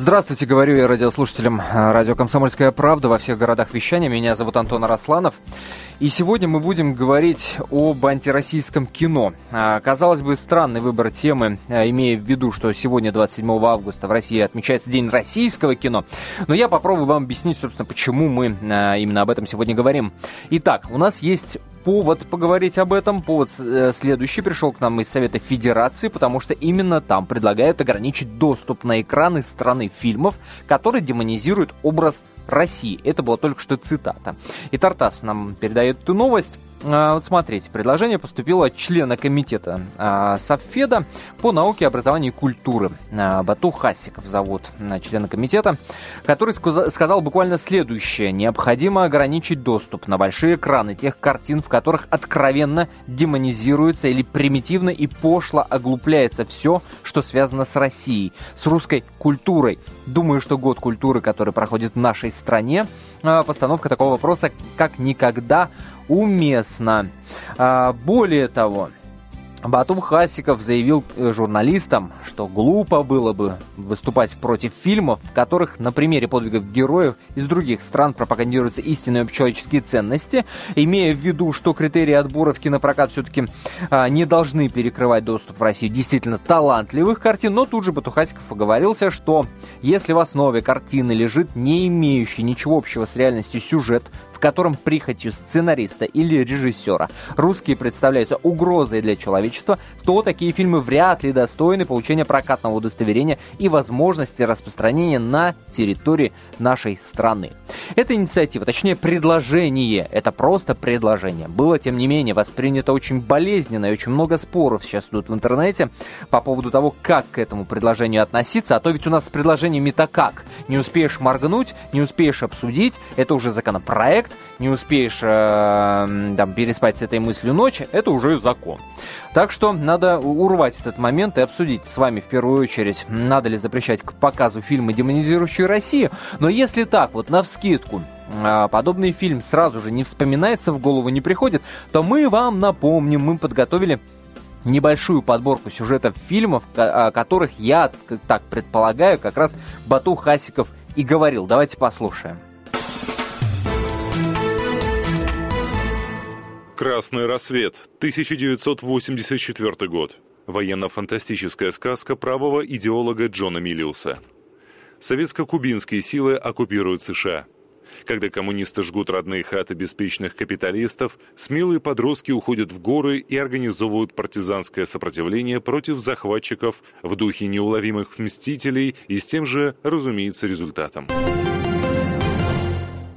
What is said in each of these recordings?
Здравствуйте, говорю я радиослушателям э, радио «Комсомольская правда» во всех городах вещания. Меня зовут Антон Арасланов. И сегодня мы будем говорить об антироссийском кино. А, казалось бы, странный выбор темы, а, имея в виду, что сегодня, 27 августа, в России отмечается День российского кино. Но я попробую вам объяснить, собственно, почему мы а, именно об этом сегодня говорим. Итак, у нас есть повод поговорить об этом. Повод э, следующий пришел к нам из Совета Федерации, потому что именно там предлагают ограничить доступ на экраны страны фильмов, которые демонизируют образ России. Это была только что цитата. И Тартас нам передает эту новость. А, вот смотрите, предложение поступило от члена комитета а, Совфеда по науке, образованию и культуры. А, Бату Хасиков зовут члена комитета, который сказал буквально следующее. Необходимо ограничить доступ на большие экраны тех картин, в которых откровенно демонизируется или примитивно и пошло оглупляется все, что связано с Россией, с русской культурой. Думаю, что год культуры, который проходит в нашей стране, постановка такого вопроса как никогда уместно. А, более того, Батум Хасиков заявил э, журналистам, что глупо было бы выступать против фильмов, в которых на примере подвигов героев из других стран пропагандируются истинные общечеловеческие ценности, имея в виду, что критерии отбора в кинопрокат все-таки а, не должны перекрывать доступ в Россию действительно талантливых картин, но тут же Батухасиков оговорился, что если в основе картины лежит не имеющий ничего общего с реальностью сюжет, в котором прихотью сценариста или режиссера. Русские представляются угрозой для человечества, то такие фильмы вряд ли достойны получения прокатного удостоверения и возможности распространения на территории нашей страны. Эта инициатива, точнее предложение, это просто предложение, было тем не менее воспринято очень болезненно и очень много споров сейчас идут в интернете по поводу того, как к этому предложению относиться, а то ведь у нас с предложениями-то как? Не успеешь моргнуть, не успеешь обсудить, это уже законопроект, проект, не успеешь э, там, переспать с этой мыслью ночь, это уже закон. Так что надо урвать этот момент и обсудить с вами в первую очередь, надо ли запрещать к показу фильмы, демонизирующие Россию. Но если так, вот на вскидку, э, подобный фильм сразу же не вспоминается, в голову не приходит, то мы вам напомним, мы подготовили небольшую подборку сюжетов фильмов, о которых я так предполагаю, как раз Бату Хасиков и говорил. Давайте послушаем. «Красный рассвет», 1984 год. Военно-фантастическая сказка правого идеолога Джона Миллиуса. Советско-кубинские силы оккупируют США. Когда коммунисты жгут родные хаты беспечных капиталистов, смелые подростки уходят в горы и организовывают партизанское сопротивление против захватчиков в духе неуловимых мстителей и с тем же, разумеется, результатом.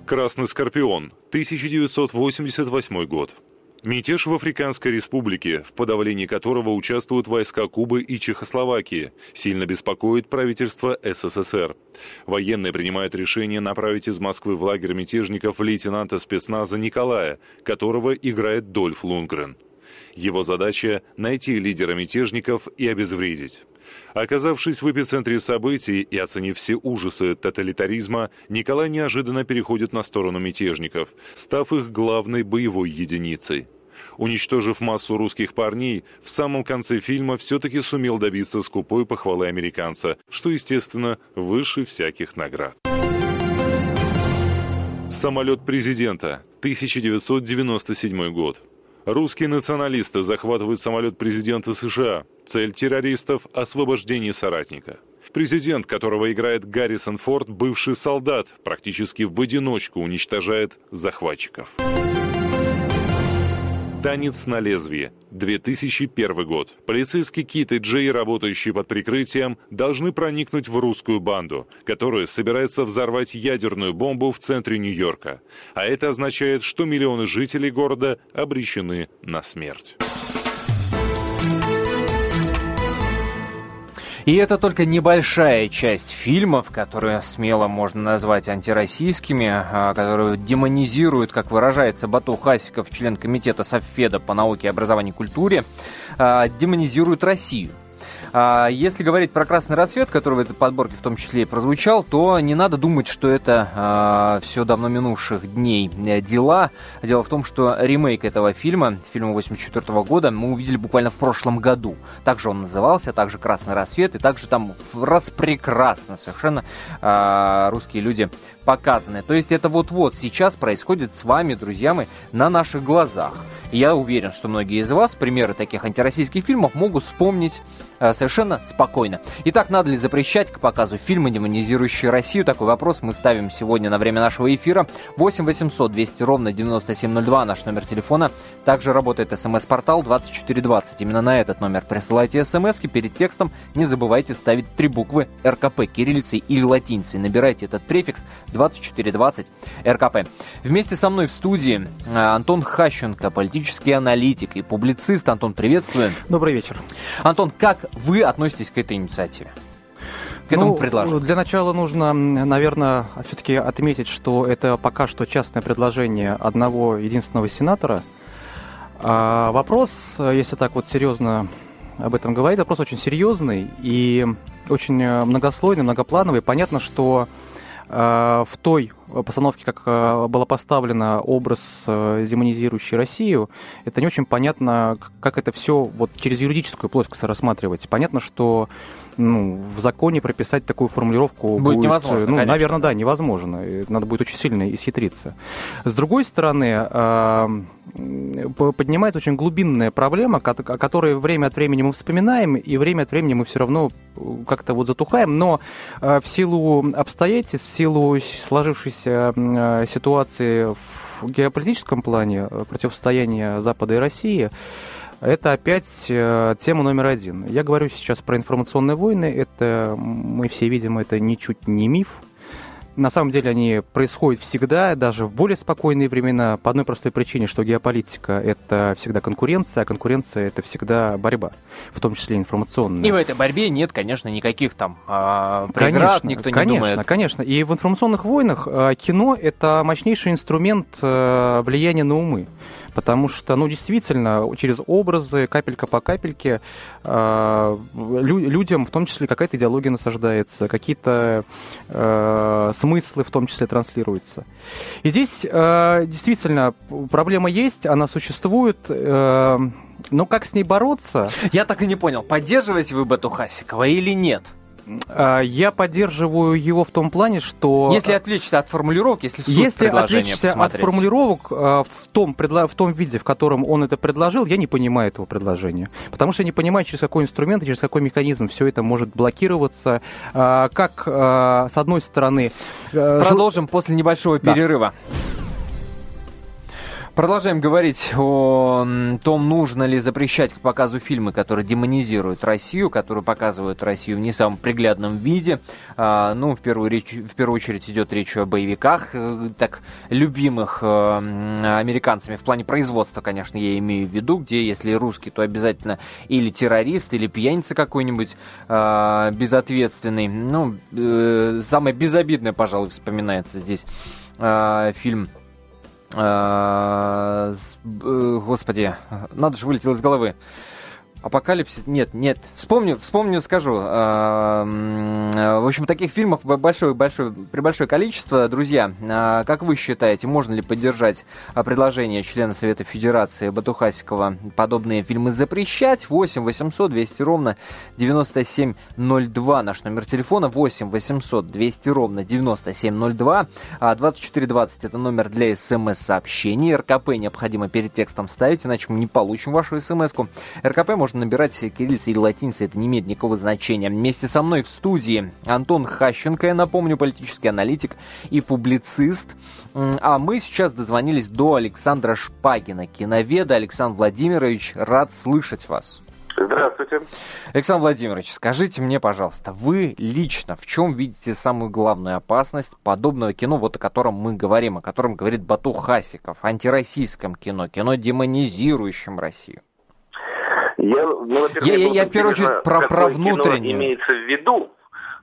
«Красный скорпион», 1988 год. Мятеж в Африканской республике, в подавлении которого участвуют войска Кубы и Чехословакии, сильно беспокоит правительство СССР. Военные принимают решение направить из Москвы в лагерь мятежников лейтенанта спецназа Николая, которого играет Дольф Лунгрен. Его задача – найти лидера мятежников и обезвредить. Оказавшись в эпицентре событий и оценив все ужасы тоталитаризма, Николай неожиданно переходит на сторону мятежников, став их главной боевой единицей. Уничтожив массу русских парней, в самом конце фильма все-таки сумел добиться скупой похвалы американца, что, естественно, выше всяких наград. Самолет президента, 1997 год. Русские националисты захватывают самолет президента США. Цель террористов – освобождение соратника. Президент, которого играет Гаррисон Форд, бывший солдат, практически в одиночку уничтожает захватчиков. Танец на лезвие. 2001 год. Полицейский Кит и Джей, работающие под прикрытием, должны проникнуть в русскую банду, которая собирается взорвать ядерную бомбу в центре Нью-Йорка. А это означает, что миллионы жителей города обречены на смерть. И это только небольшая часть фильмов, которые смело можно назвать антироссийскими, а, которые демонизируют, как выражается Бату Хасиков, член комитета Совфеда по науке, образованию и культуре, а, демонизируют Россию. А, если говорить про «Красный рассвет», который в этой подборке в том числе и прозвучал, то не надо думать, что это а, все давно минувших дней э, дела. Дело в том, что ремейк этого фильма, фильма 84 года, мы увидели буквально в прошлом году. Также он назывался, также «Красный рассвет», и также там распрекрасно совершенно а, русские люди показаны. То есть это вот-вот сейчас происходит с вами, друзья мои, на наших глазах. я уверен, что многие из вас примеры таких антироссийских фильмов могут вспомнить Э, совершенно спокойно. Итак, надо ли запрещать к показу фильмы, демонизирующие Россию? Такой вопрос мы ставим сегодня на время нашего эфира. 8 800 200 ровно 9702 наш номер телефона. Также работает смс-портал 2420. Именно на этот номер присылайте смс. Перед текстом не забывайте ставить три буквы РКП кириллицей или латиницей. Набирайте этот префикс 2420 РКП. Вместе со мной в студии э, Антон Хащенко, политический аналитик и публицист. Антон, приветствую. Добрый вечер. Антон, как вы относитесь к этой инициативе? К этому ну, предложению? Для начала нужно, наверное, все-таки отметить, что это пока что частное предложение одного единственного сенатора. А вопрос, если так вот серьезно об этом говорить, вопрос очень серьезный и очень многослойный, многоплановый. Понятно, что э, в той постановке, как э, было поставлено образ э, демонизирующий Россию, это не очень понятно, как это все вот через юридическую плоскость рассматривать. Понятно, что ну, в законе прописать такую формулировку будет, будет невозможно. Ну, конечно. наверное, да, невозможно. Надо будет очень сильно исхитриться. С другой стороны, э, поднимается очень глубинная проблема, о которой время от времени мы вспоминаем, и время от времени мы все равно как-то вот затухаем, но в силу обстоятельств, в силу сложившейся э, ситуации в геополитическом плане э, противостояния Запада и России, это опять э, тема номер один. Я говорю сейчас про информационные войны. Это, мы все видим, это ничуть не миф. На самом деле они происходят всегда, даже в более спокойные времена, по одной простой причине, что геополитика – это всегда конкуренция, а конкуренция – это всегда борьба, в том числе информационная. И в этой борьбе нет, конечно, никаких там э, преград, конечно, никто не конечно, думает. Конечно, И в информационных войнах э, кино – это мощнейший инструмент э, влияния на умы потому что, ну, действительно, через образы, капелька по капельке, лю- людям в том числе какая-то идеология насаждается, какие-то э, смыслы в том числе транслируются. И здесь э, действительно проблема есть, она существует, но как с ней бороться? Я так и не понял, поддерживаете вы Батухасикова или нет? А, я поддерживаю его в том плане, что... Если отвлечься от формулировок, если Если отвлечься от формулировок а, в том, в том виде, в котором он это предложил, я не понимаю этого предложения. Потому что я не понимаю, через какой инструмент, через какой механизм все это может блокироваться. А, как, с одной стороны... Продолжим после небольшого перерыва. Да. Продолжаем говорить о том, нужно ли запрещать к показу фильмы, которые демонизируют Россию, которые показывают Россию в не самом приглядном виде. А, ну, в первую, речь, в первую очередь идет речь о боевиках, э, так любимых э, американцами в плане производства, конечно, я имею в виду, где если русский, то обязательно или террорист, или пьяница какой-нибудь э, безответственный. Ну, э, самое безобидное, пожалуй, вспоминается здесь э, фильм господи, надо же вылетело из головы. Апокалипсис? Нет, нет. Вспомню, вспомню, скажу. Э, в общем, таких фильмов большое, большое, при большое количество. Друзья, э, как вы считаете, можно ли поддержать предложение члена Совета Федерации Батухасикова подобные фильмы запрещать? 8 800 200 ровно 9702 наш номер телефона. 8 800 200 ровно 9702. 2420 это номер для смс-сообщений. РКП необходимо перед текстом ставить, иначе мы не получим вашу смс-ку. РКП можно можно набирать кириллицей или латиницей, это не имеет никакого значения. Вместе со мной в студии Антон Хащенко, я напомню, политический аналитик и публицист. А мы сейчас дозвонились до Александра Шпагина, киноведа. Александр Владимирович, рад слышать вас. Здравствуйте. Александр Владимирович, скажите мне, пожалуйста, вы лично в чем видите самую главную опасность подобного кино, вот о котором мы говорим, о котором говорит Бату Хасиков, антироссийском кино, кино демонизирующем Россию? Я, ну, я, я, я в первую очередь про, про внутреннее. имеется в виду,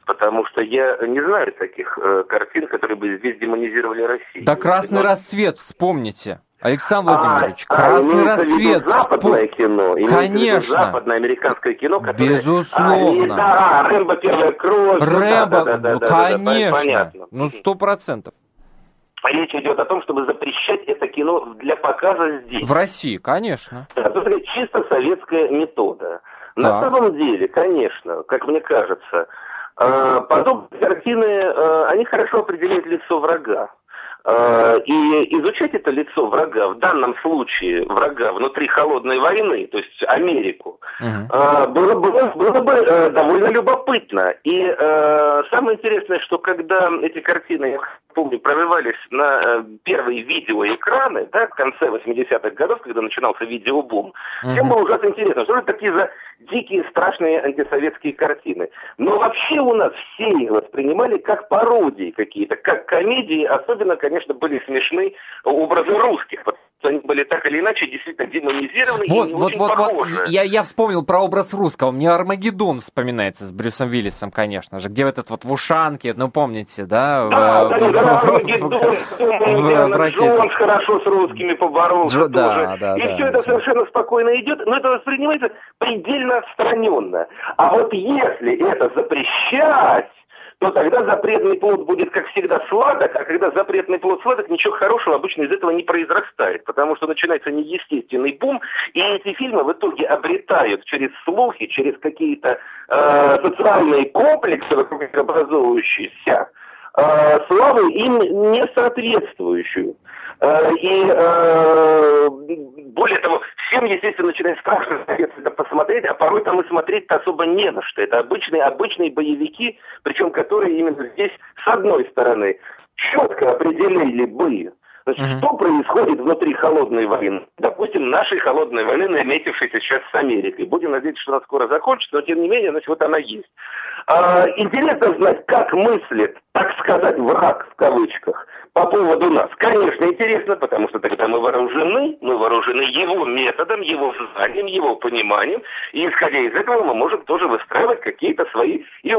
потому что я не знаю таких э, картин, которые бы здесь демонизировали Россию. Да «Красный Но... рассвет», вспомните. Александр Владимирович, а, «Красный а рассвет». западное спо... кино. Конечно. западное американское кино, которое... Безусловно. А, да, Рэмбо первая кровь. Рэмбо, да, да, да, да, конечно. Да. Ну, сто процентов. Речь идет о том, чтобы запрещать это кино для показа здесь. В России, конечно. Да, это чисто советская метода. На Так. самом деле, конечно, как мне кажется, э, подобные картины, э, они хорошо определяют лицо врага. Э, И изучать это лицо врага, в данном случае врага внутри холодной войны, то есть Америку, э, было, было, было бы довольно любопытно. И самое интересное, что когда эти картины, помню, прорывались на э, первые видеоэкраны, да, в конце 80-х годов, когда начинался видеобум, всем Мгм. было ужасно интересно, что это такие за дикие, страшные антисоветские картины. Но вообще у нас все их воспринимали как пародии какие-то, как комедии, особенно, конечно, были смешны образы русских, что они были так или иначе действительно демонизированы Вот, и не вот, очень вот, вот, похожи. я, я вспомнил про образ русского. Мне Армагеддон вспоминается с Брюсом Виллисом, конечно же, где этот вот в ушанке, ну помните, да? Да, в- да, в- да, Армагеддон, в-. Джонс хорошо с русскими поборолся Джо- да, тоже. да, и да, все это да. совершенно спокойно идет, но это воспринимается предельно отстраненно. А вот если это запрещать, то тогда запретный плод будет, как всегда, сладок, а когда запретный плод сладок, ничего хорошего обычно из этого не произрастает, потому что начинается неестественный бум, и эти фильмы в итоге обретают через слухи, через какие-то э, социальные комплексы, образующиеся, э, славу им не соответствующую. Э, И э, более того, всем, естественно, начинает страшно это посмотреть, а порой там и смотреть-то особо не на что. Это обычные, обычные боевики, причем которые именно здесь, с одной стороны, четко определили бы, значит, что происходит внутри холодной войны. Допустим, нашей холодной войны, наметившейся сейчас с Америкой. Будем надеяться, что она скоро закончится, но тем не менее, значит, вот она есть. А, интересно знать, как мыслит, так сказать, враг в кавычках по поводу нас. Конечно, интересно, потому что тогда мы вооружены, мы вооружены его методом, его знанием, его пониманием, и исходя из этого мы можем тоже выстраивать какие-то свои и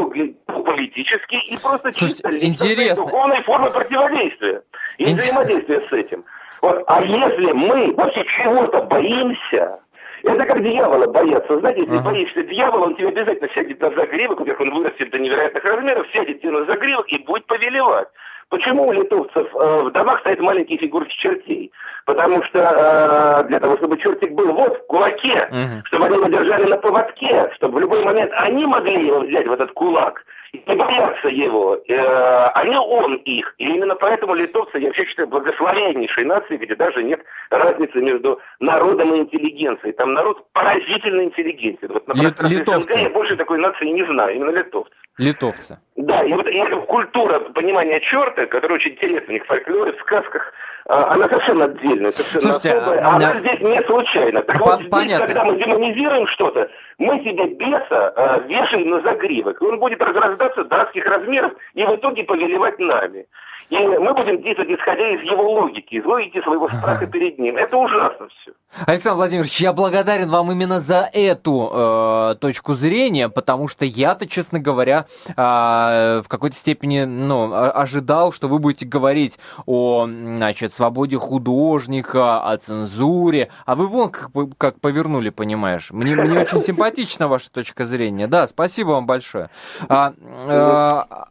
политические, и просто Слушайте, чисто интересно. духовные формы противодействия и Ин- взаимодействия с этим. Вот. А если мы вообще чего-то боимся, это как дьявола бояться. Знаете, если Ага. боишься дьявола, он тебе обязательно сядет на загривок, во-первых, он вырастет до невероятных размеров, сядет тебе на загривок и будет повелевать. Почему у литовцев э, в домах стоят маленькие фигурки чертей? Потому что э, для того, чтобы чертик был вот в кулаке, Мгм. чтобы они его держали на поводке, чтобы в любой момент они могли его взять в этот кулак и не бояться его, э, а не он их. И именно поэтому литовцы, я вообще считаю, благословеннейшей нации, где даже нет разницы между народом и интеллигенцией. Там народ поразительно интеллигентен. Вот на Лит- литовцы. СНГ я больше такой нации не знаю, именно литовцы. Литовцы. Да, и вот и культура понимания черта, которая очень интересна в фольклоре, в сказках, она совершенно отдельная, совершенно Слушайте, особая. а, она да. здесь не случайно. Так По- вот здесь, понятно. когда мы демонизируем что-то, мы себе беса а, вешаем на загривок. Он будет разрастаться до адских размеров и в итоге повелевать нами. И мы будем действовать исходя из его логики, из логики своего страха перед ним. Это ужасно все. Александр Владимирович, я благодарен вам именно за эту э, точку зрения, потому что я-то, честно говоря, э, в какой-то степени ну, ожидал, что вы будете говорить о значит, свободе художника, о цензуре, а вы вон как, как повернули, понимаешь. Мне, мне очень симпатична ваша точка зрения. Да, спасибо вам большое. А, э,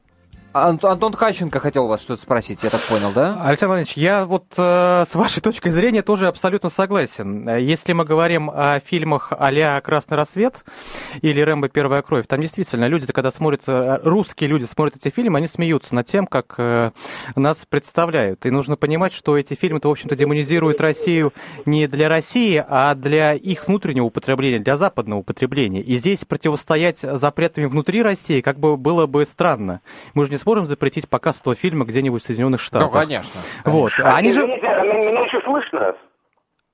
Ан- Антон Хаченко хотел вас что-то спросить, я так понял, да? Александр Владимирович, я вот э, с вашей точкой зрения тоже абсолютно согласен. Если мы говорим о фильмах а-ля «Красный рассвет» или «Рэмбо. Первая кровь», там действительно люди, когда смотрят, э, русские люди смотрят эти фильмы, они смеются над тем, как э, нас представляют. И нужно понимать, что эти фильмы-то, в общем-то, демонизируют Россию не для России, а для их внутреннего употребления, для западного употребления. И здесь противостоять запретами внутри России как бы было бы странно. Мы же не сможем запретить показ этого фильма где-нибудь в Соединенных Штатах. Ну, конечно. Вот. А, они же... меня, еще слышно?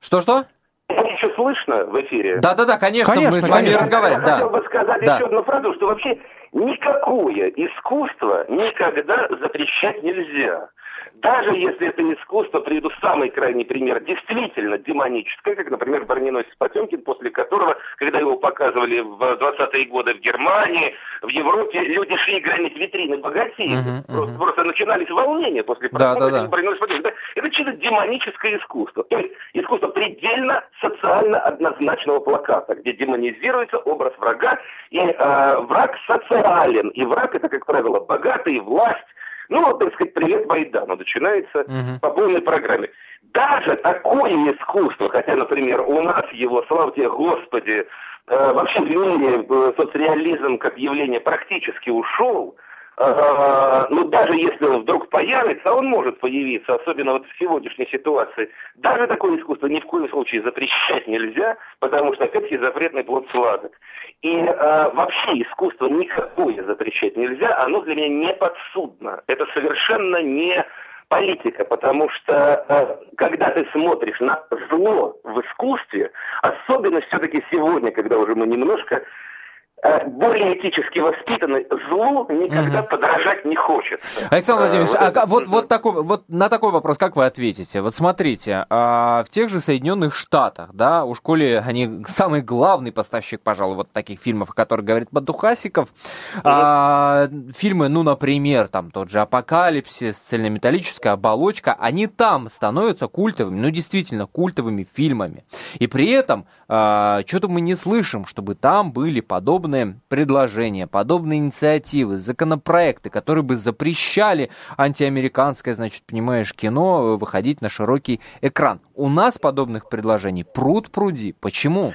Что-что? Меня еще слышно в эфире? Да-да-да, конечно, Конечно, мы с вами конечно. разговариваем, Я хотел да. бы сказать Да. еще одну фразу, что вообще никакое искусство никогда запрещать нельзя. Даже если это искусство, приведу самый крайний пример, действительно демоническое, как, например, «Броненосец Потемкин», после которого, когда его показывали в 20-е годы в Германии, в Европе, люди шли громить витрины богатеев. Uh-huh, uh-huh. Просто, просто начинались волнения после просмотра да, да, да. «Броненосец Потемкин». Это чисто демоническое искусство. То есть искусство предельно социально однозначного плаката, где демонизируется образ врага, и э, враг социален, и враг это, как правило, богатый, власть, ну, вот, так сказать, привет Майдану начинается uh-huh. по полной программе. Даже такое искусство, хотя, например, у нас его, слава тебе, Господи, э, вообще в мире э, соцреализм как явление практически ушел, ну, даже если он вдруг появится, он может появиться, особенно вот в сегодняшней ситуации, даже такое искусство ни в коем случае запрещать нельзя, потому что опять-таки запретный плод сладок. И э, вообще искусство никакое запрещать нельзя, оно для меня не подсудно. Это совершенно не политика, потому что э, когда ты смотришь на зло в искусстве, особенно все-таки сегодня, когда уже мы немножко более этически воспитанный, злу никогда угу. подражать не хочет. Александр э, Владимирович, а, а вот, вот, такой, вот на такой вопрос как вы ответите? Вот смотрите, а в тех же Соединенных Штатах, да, у школе они самый главный поставщик, пожалуй, вот таких фильмов, о которых говорит Бадухасиков. Угу. А, фильмы, ну, например, там тот же «Апокалипсис», «Цельнометаллическая оболочка», они там становятся культовыми, ну, действительно, культовыми фильмами. И при этом а, что-то мы не слышим, чтобы там были подобные предложения, подобные инициативы, законопроекты, которые бы запрещали антиамериканское, значит, понимаешь, кино выходить на широкий экран. У нас подобных предложений пруд пруди. Почему?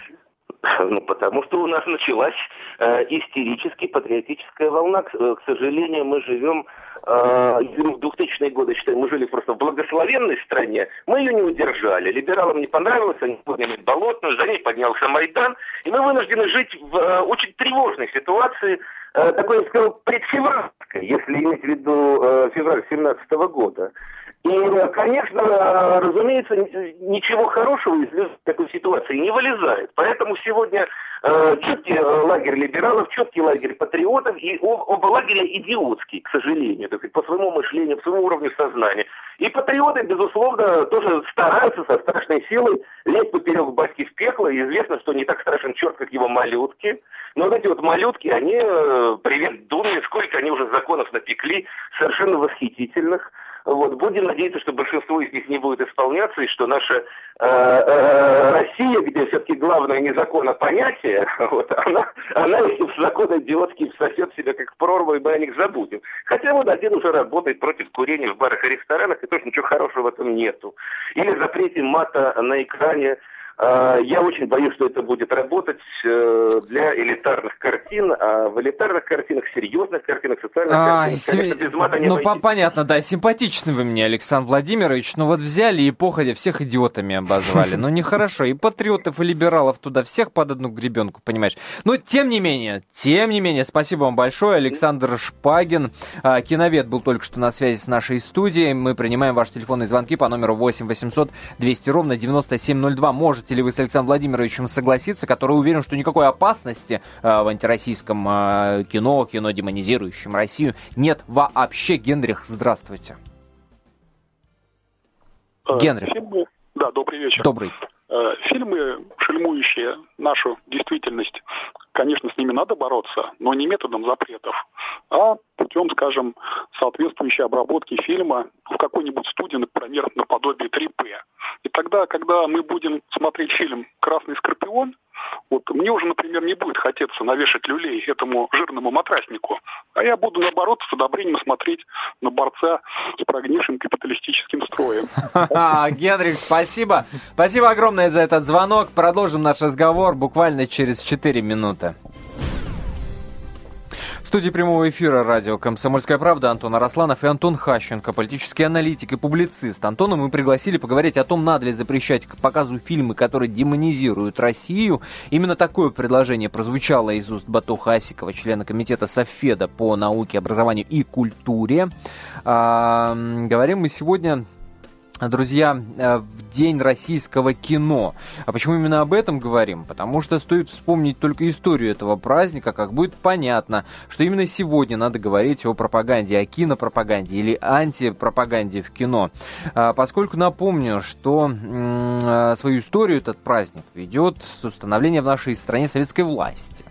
Ну, потому что у нас началась э, истерически патриотическая волна. К, э, к сожалению, мы живем э, в 2000-е годы, считаю, мы жили просто в благословенной стране. Мы ее не удержали. Либералам не понравилось, они подняли болотную, за ней поднялся Майдан. И мы вынуждены жить в э, очень тревожной ситуации, э, такой, я сказал, предфевральской, если иметь в виду э, февраль 2017 года. И, конечно, разумеется, ничего хорошего из такой ситуации не вылезает. Поэтому сегодня э, четкий лагерь либералов, четкий лагерь патриотов, и оба лагеря идиотские, к сожалению, по своему мышлению, по своему уровню сознания. И патриоты, безусловно, тоже стараются со страшной силой лезть поперек баски в пекло. И известно, что не так страшен черт, как его малютки. Но вот эти вот малютки, они, э, привет Думе, сколько они уже законов напекли, совершенно восхитительных. Вот. Будем надеяться, что большинство из них не будет исполняться, и что наша э, э, Россия, где все-таки главное не закон, а понятие, вот, она, она эти законы идиотские всосет себя как прорву, и мы о них забудем. Хотя вот один уже работает против курения в барах и ресторанах, и тоже ничего хорошего в этом нету. Или запрете мата на экране я очень боюсь, что это будет работать э, для элитарных картин, а в элитарных картинах, серьезных картинах, социальных а, картинах, си... конечно, без мата не Ну, по понятно, да, симпатичны вы мне, Александр Владимирович, но вот взяли и походя всех идиотами обозвали. Ну, нехорошо, и патриотов, и либералов туда, всех под одну гребенку, понимаешь. Но, тем не менее, тем не менее, спасибо вам большое, Александр Шпагин, а, киновед был только что на связи с нашей студией. Мы принимаем ваши телефонные звонки по номеру 8 800 200 ровно 9702. Можете Можете ли вы с Александром Владимировичем согласиться, который уверен, что никакой опасности э, в антироссийском э, кино, кино демонизирующем Россию нет вообще? Генрих, здравствуйте. Э, Генрих. Фильмы... Да, добрый вечер. Добрый. Фильмы, шельмующие нашу действительность, конечно, с ними надо бороться, но не методом запретов, а путем, скажем, соответствующей обработки фильма в какой-нибудь студии, например, наподобие 3P. И тогда, когда мы будем смотреть фильм «Красный скорпион», вот мне уже, например, не будет хотеться навешать люлей этому жирному матраснику, а я буду, наоборот, с одобрением смотреть на борца с прогнившим капиталистическим строем. Генрих, спасибо. Спасибо огромное за этот звонок. Продолжим наш разговор буквально через 4 минуты студии прямого эфира радио «Комсомольская правда» Антон Арасланов и Антон Хащенко, политический аналитик и публицист. Антона мы пригласили поговорить о том, надо ли запрещать к показу фильмы, которые демонизируют Россию. Именно такое предложение прозвучало из уст Бату Хасикова, члена комитета Софеда по науке, образованию и культуре. А, говорим мы сегодня друзья, э, в День российского кино. А почему именно об этом говорим? Потому что стоит вспомнить только историю этого праздника, как будет понятно, что именно сегодня надо говорить о пропаганде, о кинопропаганде или антипропаганде в кино. А, поскольку напомню, что э, свою историю этот праздник ведет с установления в нашей стране советской власти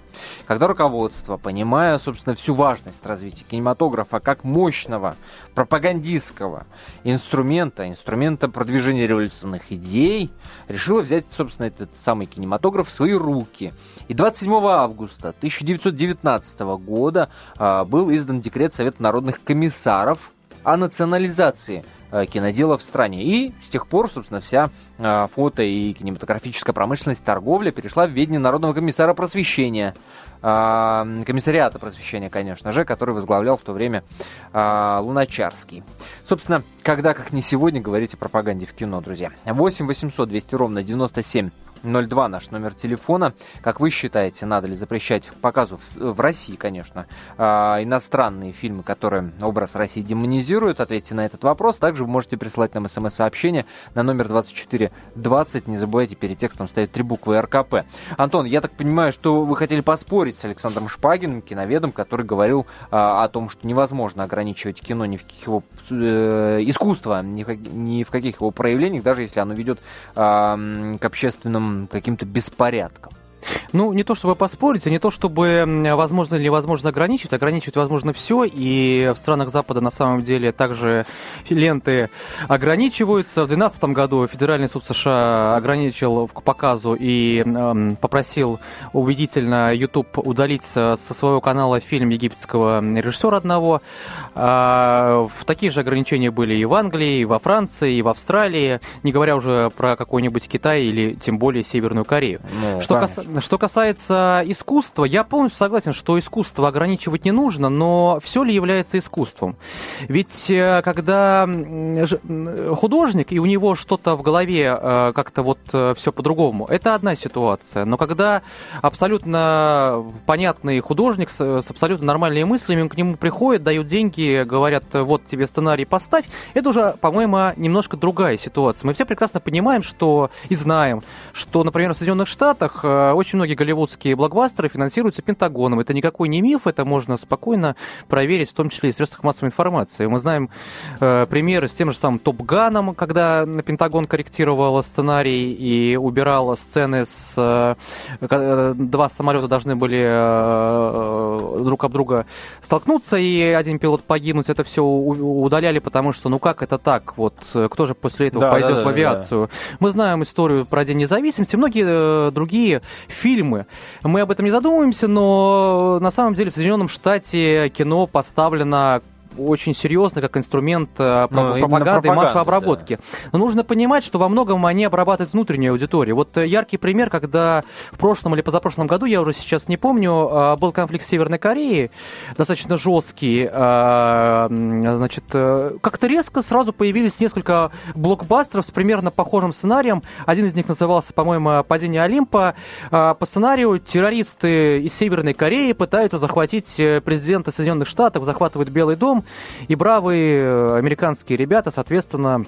когда руководство, понимая, собственно, всю важность развития кинематографа как мощного пропагандистского инструмента, инструмента продвижения революционных идей, решило взять, собственно, этот самый кинематограф в свои руки. И 27 августа 1919 года э, был издан декрет Совета народных комиссаров о национализации кинодела в стране. И с тех пор, собственно, вся э, фото и кинематографическая промышленность, торговля перешла в ведение Народного комиссара просвещения – а, комиссариата просвещения, конечно же, который возглавлял в то время а, Луначарский. Собственно, когда, как не сегодня, говорить о пропаганде в кино, друзья. 8 800 200 ровно 97 02 наш номер телефона. Как вы считаете, надо ли запрещать показу в, в России, конечно, э, иностранные фильмы, которые образ России демонизируют? Ответьте на этот вопрос. Также вы можете присылать нам смс-сообщение на номер 2420. Не забывайте перед текстом ставить три буквы РКП. Антон, я так понимаю, что вы хотели поспорить с Александром Шпагиным, киноведом, который говорил э, о том, что невозможно ограничивать кино ни в каких его э, искусство, ни в, ни в каких его проявлениях, даже если оно ведет э, к общественным каким-то беспорядком. Ну, не то чтобы поспорить, а не то чтобы возможно или невозможно ограничивать. Ограничивать возможно все, и в странах Запада на самом деле также ленты ограничиваются. В 2012 году Федеральный суд США ограничил к показу и э, попросил убедительно YouTube удалить со своего канала фильм египетского режиссера одного. А, такие же ограничения были и в Англии, и во Франции, и в Австралии, не говоря уже про какой-нибудь Китай или тем более Северную Корею. Ну, что, кас... что касается искусства, я полностью согласен, что искусство ограничивать не нужно, но все ли является искусством? Ведь э, когда художник, и у него что-то в голове э, как-то вот э, все по-другому, это одна ситуация. Но когда абсолютно понятный художник с, с абсолютно нормальными мыслями к нему приходит, дают деньги, говорят, вот тебе сценарий поставь, это уже, по-моему, немножко другая ситуация. Мы все прекрасно понимаем, что и знаем, что, например, в Соединенных Штатах очень многие голливудские блокбастеры финансируются Пентагоном. Это никакой не миф, это можно спокойно проверить, в том числе и в средствах массовой информации. Мы знаем э, примеры с тем же самым Топ Ганом, когда Пентагон корректировал сценарий и убирал сцены с... Э, э два самолета должны были э, друг об друга столкнуться, и один пилот погибнуть. Это все удаляли, потому что, ну как это так? Вот кто же после этого да, пойдет да, да, в авиацию? Да. Мы знаем историю про День независимости, многие э, другие фильмы. Мы об этом не задумываемся, но на самом деле в Соединенном Штате кино поставлено очень серьезно как инструмент э, ну, пропаганды и массовой обработки. Да. Но нужно понимать, что во многом они обрабатывают внутреннюю аудиторию. Вот э, яркий пример, когда в прошлом или позапрошлом году, я уже сейчас не помню, э, был конфликт в Северной Корее, достаточно жесткий. Значит, как-то резко сразу появились несколько блокбастеров с примерно похожим сценарием. Один из них назывался, по-моему, «Падение Олимпа». По сценарию террористы из Северной Кореи пытаются захватить президента Соединенных Штатов, захватывают Белый дом, и бравые э, американские ребята, соответственно,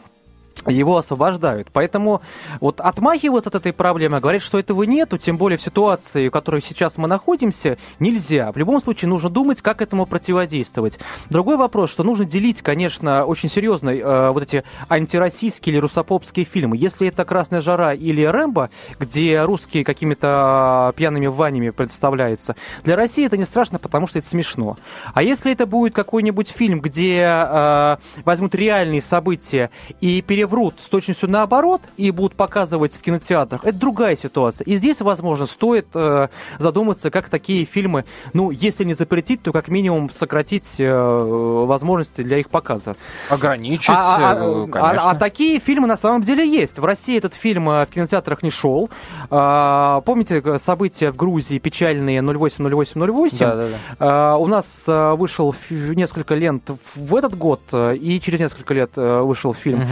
его освобождают. Поэтому вот отмахиваться от этой проблемы, говорить, что этого нету, тем более в ситуации, в которой сейчас мы находимся, нельзя. В любом случае нужно думать, как этому противодействовать. Другой вопрос, что нужно делить, конечно, очень серьезно э, вот эти антироссийские или русопопские фильмы. Если это «Красная жара» или «Рэмбо», где русские какими-то пьяными ванями представляются, для России это не страшно, потому что это смешно. А если это будет какой-нибудь фильм, где э, возьмут реальные события и переводят врут с точностью наоборот и будут показывать в кинотеатрах, это другая ситуация. И здесь, возможно, стоит э, задуматься, как такие фильмы, ну, если не запретить, то как минимум сократить э, возможности для их показа. Ограничить, а, а, э, конечно. А, а, а такие фильмы на самом деле есть. В России этот фильм э, в кинотеатрах не шел. А, помните э, события в Грузии печальные 08-08-08? Да, да, да. А, у нас вышел несколько лент в этот год, и через несколько лет вышел фильм. Угу.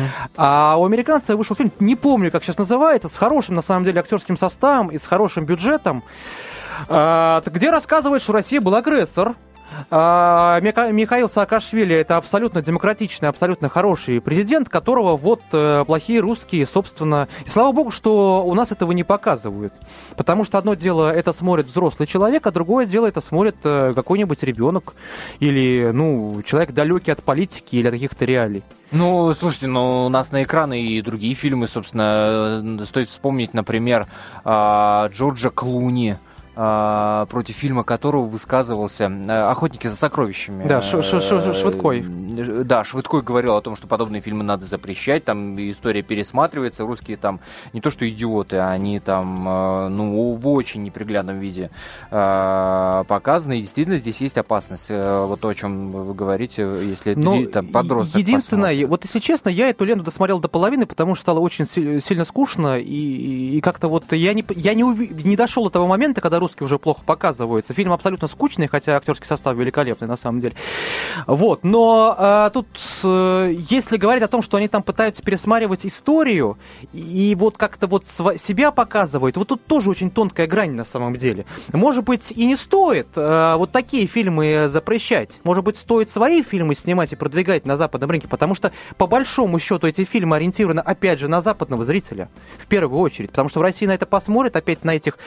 А у американца вышел фильм, не помню, как сейчас называется, с хорошим, на самом деле, актерским составом и с хорошим бюджетом, а, где рассказывает, что Россия был агрессор, Михаил Саакашвили это абсолютно демократичный, абсолютно хороший президент, которого вот э, плохие русские, собственно... И слава богу, что у нас этого не показывают. Потому что одно дело это смотрит взрослый человек, а другое дело это смотрит э, какой-нибудь ребенок или, ну, человек далекий от политики или от каких-то реалий. Ну, слушайте, ну, у нас на экраны и другие фильмы, собственно, э, стоит вспомнить, например, а, Джорджа Клуни, а, против фильма которого высказывался э, «Охотники за сокровищами». Да, ш -ш -ш Швыдкой. Да, Швыдкой говорил о том, что подобные фильмы надо запрещать, там история пересматривается, русские там не то что идиоты, они там, э, ну, в очень неприглядном виде э, показаны, и действительно здесь есть опасность, вот то, о чем вы говорите, если ну, это там подросток Единственное, посмотрит. вот если честно, я эту ленту досмотрел до половины, потому что стало очень сильно скучно, и, и как-то вот я не, я не, уви... не дошел до того момента, когда по-русски уже плохо показывается. Фильм абсолютно скучный, хотя актерский состав великолепный на самом деле. Вот, но э, тут, э, если говорить о том, что они там пытаются пересматривать историю и вот как-то вот себя показывают, вот тут тоже очень тонкая грань на самом деле. Может быть, и не стоит э, вот такие фильмы запрещать. Может быть, стоит свои фильмы снимать и продвигать на западном рынке, потому что по большому счету эти фильмы ориентированы, опять же, на западного зрителя в первую очередь, потому что в России на это посмотрят, опять на этих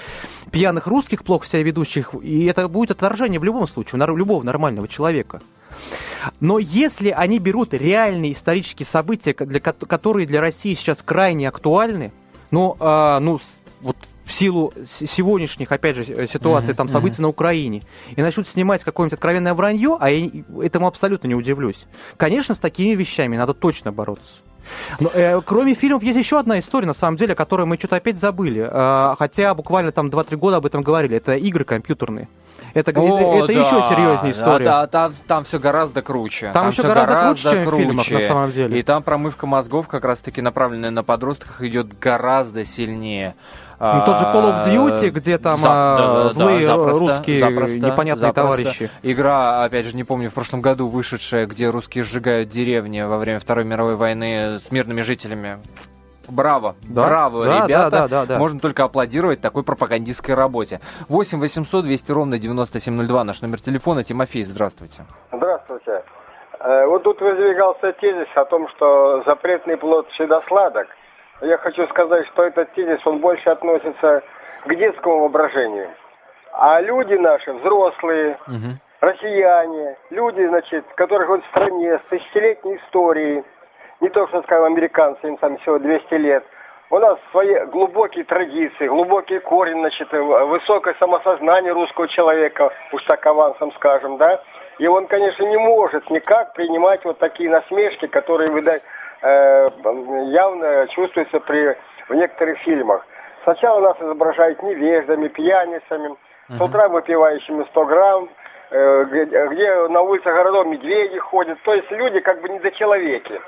пьяных русских русских плохо себя ведущих, и это будет отторжение в любом случае у любого нормального человека. Но если они берут реальные исторические события, для, которые для России сейчас крайне актуальны, ну, а, ну вот в силу сегодняшних, опять же, ситуаций, mm-hmm. там, событий на Украине, и начнут снимать какое-нибудь откровенное вранье, а я этому абсолютно не удивлюсь. Конечно, с такими вещами надо точно бороться. Но, э, кроме фильмов есть еще одна история, на самом деле, о которой мы что-то опять забыли. Э, хотя буквально там 2-3 года об этом говорили. Это игры компьютерные. Это, О, это, да, еще серьезнее история. Да, там, там все гораздо круче. Там, там еще гораздо, гораздо круче, чем круче. в фильмах, на самом деле. И там промывка мозгов, как раз-таки направленная на подростках, идет гораздо сильнее. Ну, тот же Call of Duty, где там За, а, да, злые да, запросто, русские запросто, непонятные запросто. товарищи. Игра, опять же, не помню, в прошлом году вышедшая, где русские сжигают деревни во время Второй мировой войны с мирными жителями. Браво, да? браво, да, ребята. Да, да, да, да. Можно только аплодировать такой пропагандистской работе. 8 800 200 ровно 9702 наш номер телефона. Тимофей, здравствуйте. Здравствуйте. Э, вот тут выдвигался тезис о том, что запретный плод всегда сладок. Я хочу сказать, что этот тезис, он больше относится к детскому воображению. А люди наши, взрослые, угу. россияне, люди, значит, которые живут в стране с тысячелетней историей, не то, что, скажем, американцы, им там всего 200 лет, у нас свои глубокие традиции, глубокий корень, значит, высокое самосознание русского человека, уж так авансом скажем, да, и он, конечно, не может никак принимать вот такие насмешки, которые выдают Э, явно чувствуется при, в некоторых фильмах. Сначала нас изображают невеждами, пьяницами, с утра выпивающими 100 грамм, э, где, где на улицах городов медведи ходят. То есть люди как бы не за человеки.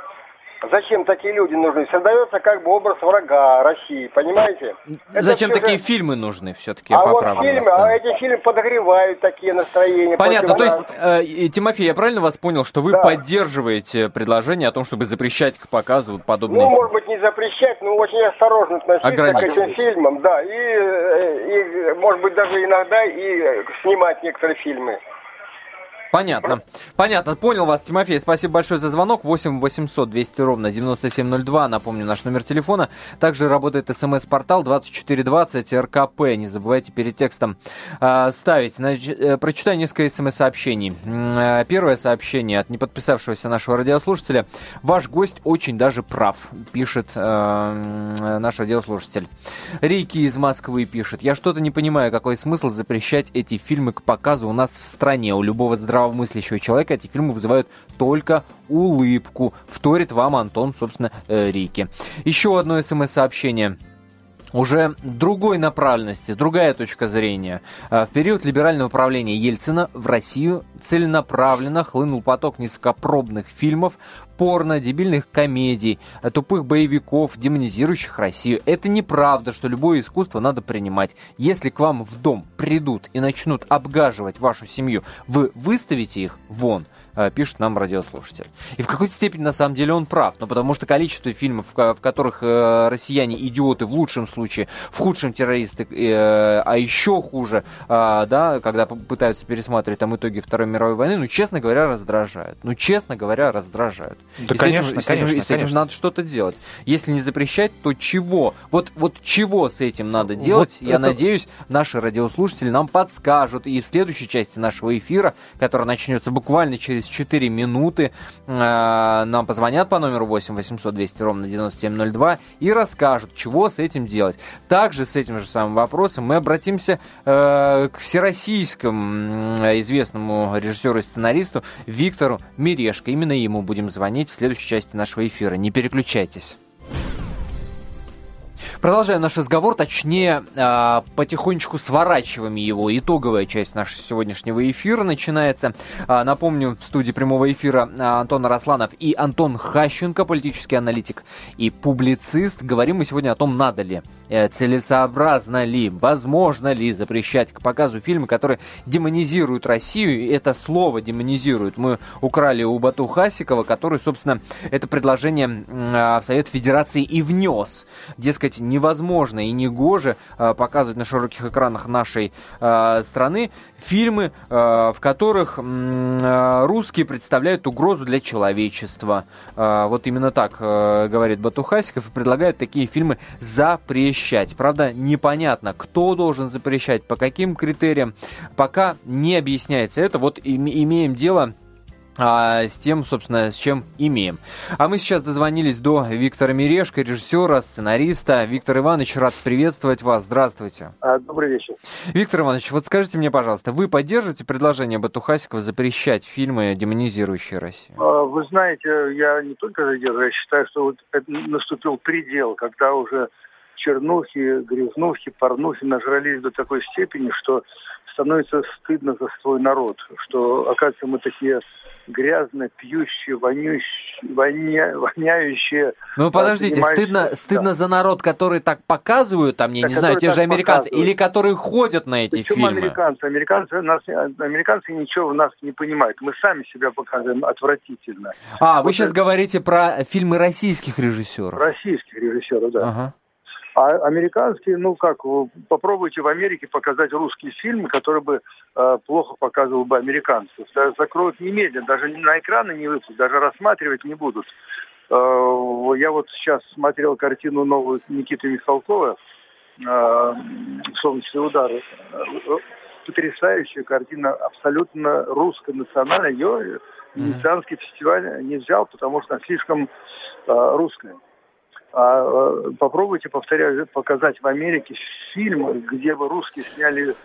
Зачем такие люди нужны? Создается как бы образ врага России, понимаете? Зачем Это такие же... фильмы нужны все-таки? А вот фильмы, да. а эти фильмы подогревают такие настроения. Понятно, то есть, э, Тимофей, я правильно вас понял, что вы да. поддерживаете предложение о том, чтобы запрещать к показу подобные Ну, может быть, не запрещать, но очень осторожно относиться к этим фильмам, да, и, э, и, может быть, даже иногда и снимать некоторые фильмы. Понятно. Понятно. Понял вас, Тимофей. Спасибо большое за звонок. 8 800 200 ровно 9702. Напомню, наш номер телефона. Также работает смс-портал 2420 РКП. Не забывайте перед текстом э, ставить. Значит, э, прочитаю несколько смс-сообщений. Э, первое сообщение от неподписавшегося нашего радиослушателя. Ваш гость очень даже прав, пишет э, наш радиослушатель. Рейки из Москвы пишет. Я что-то не понимаю, какой смысл запрещать эти фильмы к показу у нас в стране. У любого здравого здравомыслящего человека эти фильмы вызывают только улыбку. Вторит вам Антон, собственно, э, Рики. Еще одно смс-сообщение уже другой направленности, другая точка зрения. Э, в период либерального правления Ельцина в Россию целенаправленно хлынул поток низкопробных фильмов, порно, дебильных комедий, э, тупых боевиков, демонизирующих Россию. Это неправда, что любое искусство надо принимать. Если к вам в дом придут и начнут обгаживать вашу семью, вы выставите их вон. Э, пишет нам радиослушатель. И в какой-то степени, на самом деле, он прав. Но потому что количество фильмов, в которых э, россияне идиоты в лучшем случае, в худшем террористы, э, а еще хуже, да, когда пытаются пересматривать там итоги Второй мировой войны, ну, честно говоря, раздражают. Ну, честно говоря, раздражают. Да, и конечно, с этим, конечно, с этим, конечно. надо что-то делать. Если не запрещать, то чего? Вот, вот чего с этим надо делать? Вот Я это... надеюсь, наши радиослушатели нам подскажут. И в следующей части нашего эфира, который начнется буквально через 4 минуты, э, нам позвонят по номеру 8 800 200 ровно 9702 и расскажут, чего с этим делать. Также с этим же самым вопросом мы обратимся э, к всероссийскому известному режиссеру и сценаристу Виктору Мирешко. Именно ему будем звонить в следующей части нашего эфира. Не переключайтесь. Продолжаем наш разговор, точнее, э, потихонечку сворачиваем его. Итоговая часть нашего сегодняшнего эфира начинается. Э, напомню, в студии прямого эфира э, Антон Росланов и Антон Хащенко, политический аналитик и публицист. Говорим мы сегодня о том, надо ли, э, целесообразно ли, возможно ли запрещать к показу фильмы, которые демонизируют Россию. Это слово демонизируют мы украли у Бату Хасикова, который, собственно, это предложение в Совет Федерации и внес. Дескать, невозможно и негоже э, показывать на широких экранах нашей э, страны фильмы, э, в которых русские представляют угрозу для человечества. Вот именно так говорит Батухасиков и предлагает такие фильмы запрещать. Правда, непонятно, кто должен запрещать, по каким критериям, пока не объясняется это. Вот имеем дело а, с тем, собственно, с чем имеем. А мы сейчас дозвонились до Виктора Мирешко, режиссера, сценариста. Виктор Иванович, рад приветствовать вас. Здравствуйте. А, добрый вечер. Виктор Иванович, вот скажите мне, пожалуйста, вы поддерживаете предложение Батухасикова запрещать фильмы, демонизирующие Россию? А, вы знаете, я не только задерживаю, я считаю, что вот наступил предел, когда уже чернухи, грязнухи, порнухи нажрались до такой степени, что становится стыдно за свой народ, что, оказывается, мы такие грязно пьющие, вонющие, воня, воняющие. Ну подождите, стыдно, да. стыдно за народ, который так показывают, там, я да, не знаю, те же американцы, показывают. или которые ходят на эти Почему фильмы? американцы? Американцы, нас, американцы ничего в нас не понимают. Мы сами себя показываем отвратительно. А, вот вы сейчас это... говорите про фильмы российских режиссеров. Российских режиссеров, да. Ага. А американские, ну как, попробуйте в Америке показать русские фильмы, которые бы э, плохо показывал бы американцев. Закроют немедленно, даже на экраны не выпустят, даже рассматривать не будут. Э, я вот сейчас смотрел картину новую Никиты Михалкова э, «Солнечный удар». Потрясающая картина, абсолютно русская, национальная. Ее Венецианский фестиваль не взял, потому что она слишком э, русская. А э, попробуйте, повторяю, показать в Америке фильм, где бы русские сняли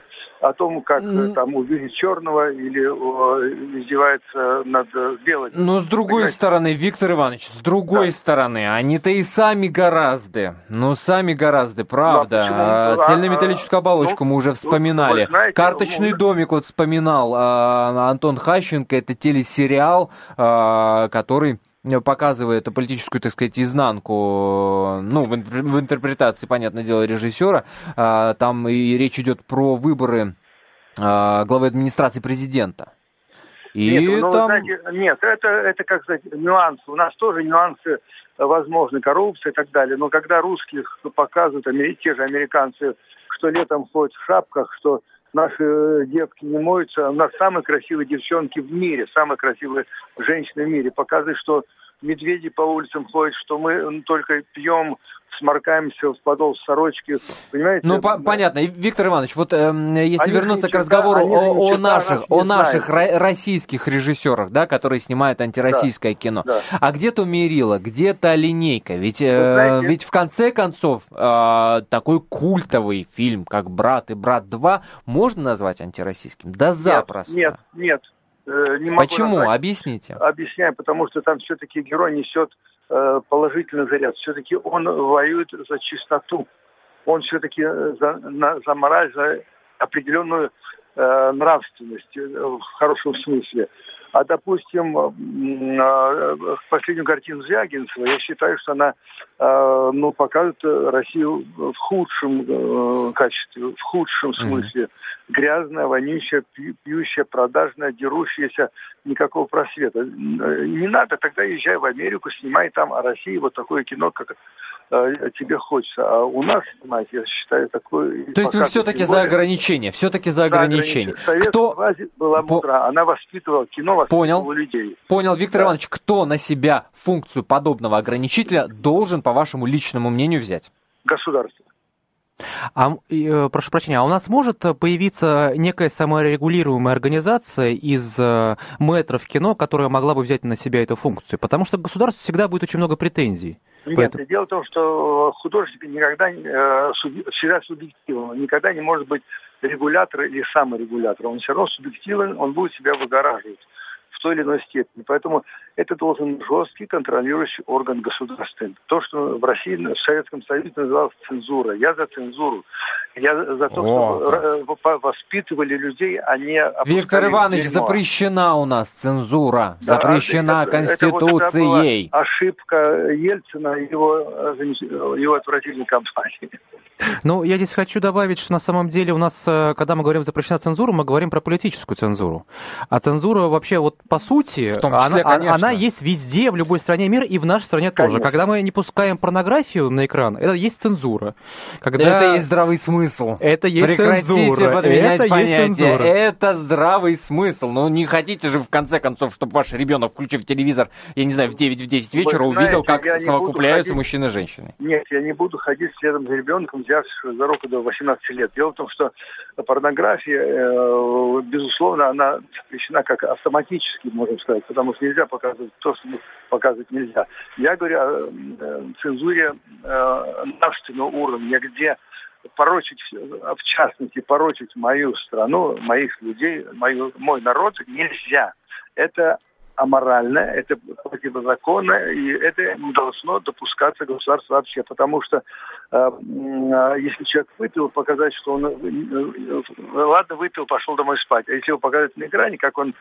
о том, как mm. там увидеть черного или о, издевается над э, белым. Но с другой Понимаете? стороны, Виктор Иванович, с другой да. стороны, они-то и сами гораздо, ну сами гораздо, правда. Ну, а, а Цельнометаллическую оболочку ну, мы уже вспоминали. Ну, знаете, Карточный ну, домик вот вспоминал а, Антон Хащенко, это телесериал, а, который показывает политическую, так сказать, изнанку, ну, в, интерпретации, понятное дело, режиссера. А, там и речь идет про выборы а, главы администрации президента. И нет, ну, там... знаете, нет, это, это, как сказать, нюансы. У нас тоже нюансы возможны, коррупция и так далее. Но когда русских показывают, те же американцы, что летом ходят в шапках, что наши детки не моются. У нас самые красивые девчонки в мире, самые красивые женщины в мире. Показывают, что медведи по улицам ходят, что мы только пьем, сморкаемся в подол сорочки, понимаете? Ну, по- понятно. Виктор Иванович, вот э, если они вернуться к разговору о, о наших, о наших российских режиссерах, да, которые снимают антироссийское да, кино, да. а где-то мерила, где-то линейка? Ведь, э, знаете... ведь в конце концов э, такой культовый фильм, как «Брат» и «Брат 2» можно назвать антироссийским? Да запросто. Нет, нет, не могу Почему? Назвать. Объясните. Объясняю, потому что там все-таки герой несет э, положительный заряд. Все-таки он воюет за чистоту. Он все-таки за, на, за мораль, за определенную э, нравственность э, в хорошем смысле. А, допустим, а, последнюю картину Звягинцева, я считаю, что она а, ну, показывает Россию в худшем э, качестве, в худшем смысле. Грязная, вонючая, пьющая, продажная, дерущаяся. никакого просвета. Не надо, тогда езжай в Америку, снимай там о России вот такое кино, как э, тебе хочется. А у нас, снимать, я считаю, такое... То есть вы все-таки за ограничения, все-таки за ограничения. Кто... была мудра, она воспитывала кино, воспитывала Понял. людей. Понял, Виктор да. Иванович, кто на себя функцию подобного ограничителя должен, по вашему личному мнению, взять? Государство. А, э, прошу прощения, а у нас может появиться некая саморегулируемая организация из э, метров кино, которая могла бы взять на себя эту функцию? Потому что государство всегда будет очень много претензий. Нет, Поэтому... дело в том, что художник никогда э, всегда субъективен, он никогда не может быть регулятор или саморегулятор. Он все равно субъективен, он будет себя выгораживать в той или иной степени. Поэтому это должен жесткий контролирующий орган государства. То, что в России, в Советском Союзе называлось цензура. Я за цензуру. Я за то, О, чтобы воспитывали людей, а не Виктор Иванович, дерьмо. запрещена у нас цензура. Да, запрещена это, Конституцией. Это вот ошибка Ельцина и его, его отвратительной кампании. Ну, я здесь хочу добавить, что на самом деле у нас, э, когда мы говорим запрещена цензура, мы говорим про политическую цензуру. А цензура вообще, вот по сути, числе, она, она есть везде, в любой стране мира и в нашей стране конечно. тоже. Когда мы не пускаем порнографию на экран, это есть цензура. Когда... Это есть здравый смысл. Это есть Прекратите цензура. подменять это понятие. Это здравый смысл. Ну, не хотите же, в конце концов, чтобы ваш ребенок, включив телевизор, я не знаю, в 9-10 вечера, Вы увидел, как совокупляются мужчины и женщины. Нет, я не буду ходить следом за ребенком, взявшись за руку до 18 лет. Дело в том, что порнография, э, безусловно, она запрещена как автоматически, можно сказать, потому что нельзя показывать то, что показывать нельзя. Я говорю о э, цензуре э, нравственного уровня, где порочить, в частности, порочить мою страну, моих людей, мою, мой народ нельзя. Это аморально, это противозаконно, и это не должно допускаться государство вообще, потому что э, если человек выпил, показать, что он, э, ладно, выпил, пошел домой спать, а если его показать на экране, как он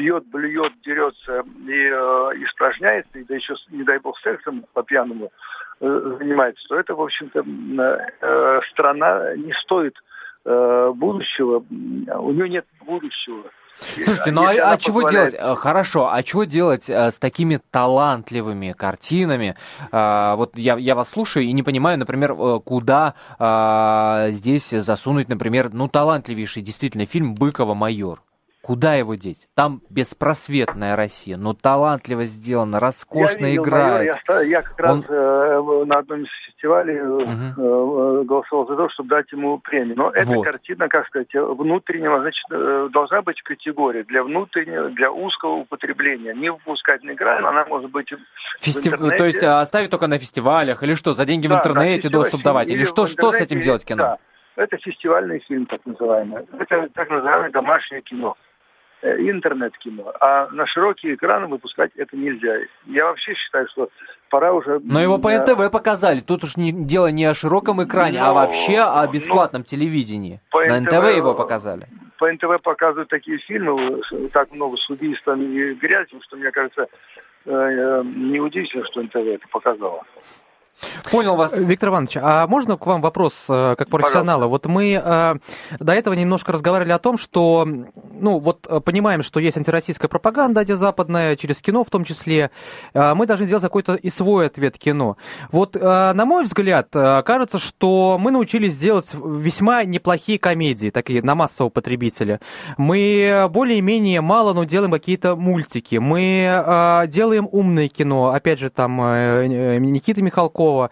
пьет, блюет, дерется и э, испражняется, и да еще, не дай бог, сексом по-пьяному э, занимается, то это, в общем-то, э, страна не стоит будущего, у нее нет будущего. Слушайте, ну а, а чего делать? Э, хорошо, а чего делать с такими талантливыми картинами? Вот я, я вас слушаю и не понимаю, например, куда здесь засунуть, например, ну талантливейший действительно фильм Быкова «Майор». Куда его деть? Там беспросветная Россия, но талантливо сделано, роскошно я видел, играет. Майор, я, я как раз Он... э, на одном из фестивалей угу. э, голосовал за то, чтобы дать ему премию. Но эта вот. картина, как сказать, внутреннего, значит, должна быть категория для внутреннего, для узкого употребления. Не выпускать на экран, она может быть Фести... То есть оставить только на фестивалях или что, за деньги да, в интернете доступ давать? Или, или что, что с этим делать кино? Да. Это фестивальный фильм, так называемый. Это так называемое домашнее кино. Э, интернет-кино. А на широкие экраны выпускать это нельзя. Я вообще считаю, что пора уже... Но его по НТВ показали. Тут уж не, дело не о широком экране, а но, а вообще о бесплатном но, телевидении. По на НТВ, НТВ его показали. По НТВ показывают такие фильмы, так много с убийствами и грязью, что, мне кажется, э, э, неудивительно, что НТВ это показало. Понял вас. Виктор Иванович, а можно к вам вопрос э, как профессионала? Пожалуйста. Вот мы э, до этого немножко разговаривали о том, что, ну, вот э, понимаем, что есть антироссийская пропаганда антизападная, через кино в том числе. Мы должны сделать какой-то и свой ответ кино. Вот, на мой взгляд, кажется, что мы научились делать весьма неплохие комедии, такие на массового потребителя. Мы более-менее мало, но делаем какие-то мультики. Мы делаем умное кино. Опять же, там Никита Михалков, Пескова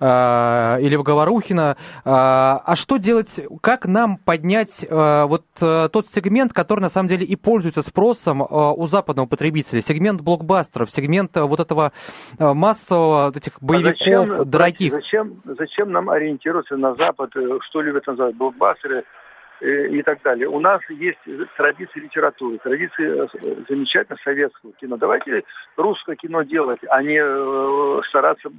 э, или Говорухина. Э, а что делать, как нам поднять э, вот э, тот сегмент, который на самом деле и пользуется спросом э, у западного потребителя, сегмент блокбастеров, сегмент э, вот этого э, массового вот этих боевиков а зачем, дорогих. Зачем, зачем нам ориентироваться на Запад, э, что любят называть блокбастеры, э, и так далее. У нас есть традиции литературы, традиции замечательно советского кино. Давайте русское кино делать, а не стараться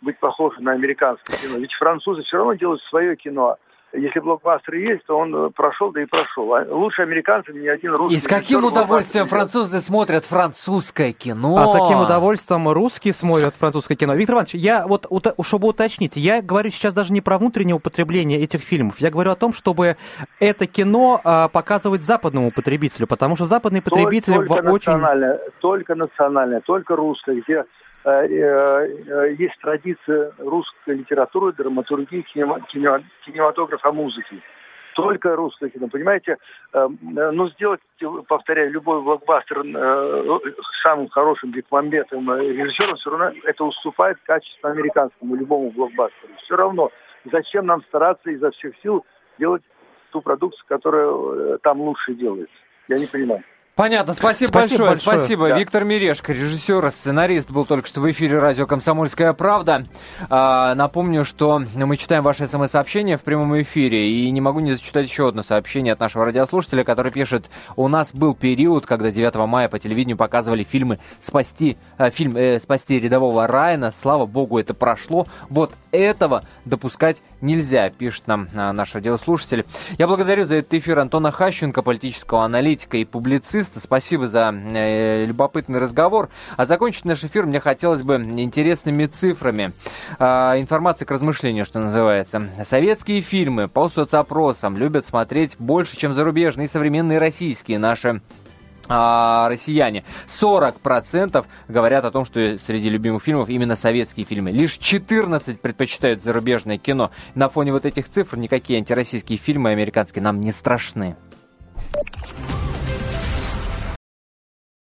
быть похожим на американское кино. Ведь французы все равно делают свое кино. если блокбастер есть, то он э, прошел, да и прошел. А лучше американцев ни один русский. И с каким удовольствием французы смотрят французское кино. А с каким удовольствием русские смотрят французское кино. Виктор Иванович, я вот, чтобы уточнить, я говорю сейчас даже не про внутреннее употребление этих фильмов. Я говорю о том, чтобы это кино а, показывать западному потребителю, потому что западный потребитель только, только очень... Национальное, только национальное, только русское, где есть традиция русской литературы, драматургии, кинематографа, музыки. Только русское кино. Понимаете, э, ну сделать, повторяю, любой блокбастер самым хорошим Бекмамбетом режиссером, все равно это уступает качеству американскому любому блокбастеру. Все равно, зачем нам стараться изо всех сил делать ту продукцию, которая там лучше делается? Я не понимаю. Понятно, спасибо, спасибо большое, большое. спасибо. Да. Виктор Мирешко, режиссер, сценарист, был только что в эфире радио «Комсомольская правда». А, напомню, что мы читаем ваши смс-сообщения в прямом эфире, и не могу не зачитать еще одно сообщение от нашего радиослушателя, который пишет, у нас был период, когда 9 мая по телевидению показывали фильмы «Спасти», э, фильм э, «Спасти рядового Райана», слава богу, это прошло. Вот этого допускать нельзя, пишет нам а, наш радиослушатель. Я благодарю за этот эфир Антона Хащенко, политического аналитика и публициста, журналиста. Спасибо за э, любопытный разговор. А закончить наш эфир мне хотелось бы интересными цифрами. Э, информация к размышлению, что называется. Советские фильмы по соцопросам любят смотреть больше, чем зарубежные современные российские наши а, россияне. 40% говорят о том, что среди любимых фильмов именно советские фильмы. Лишь 14% предпочитают зарубежное кино. На фоне вот этих цифр никакие антироссийские фильмы американские нам не страшны.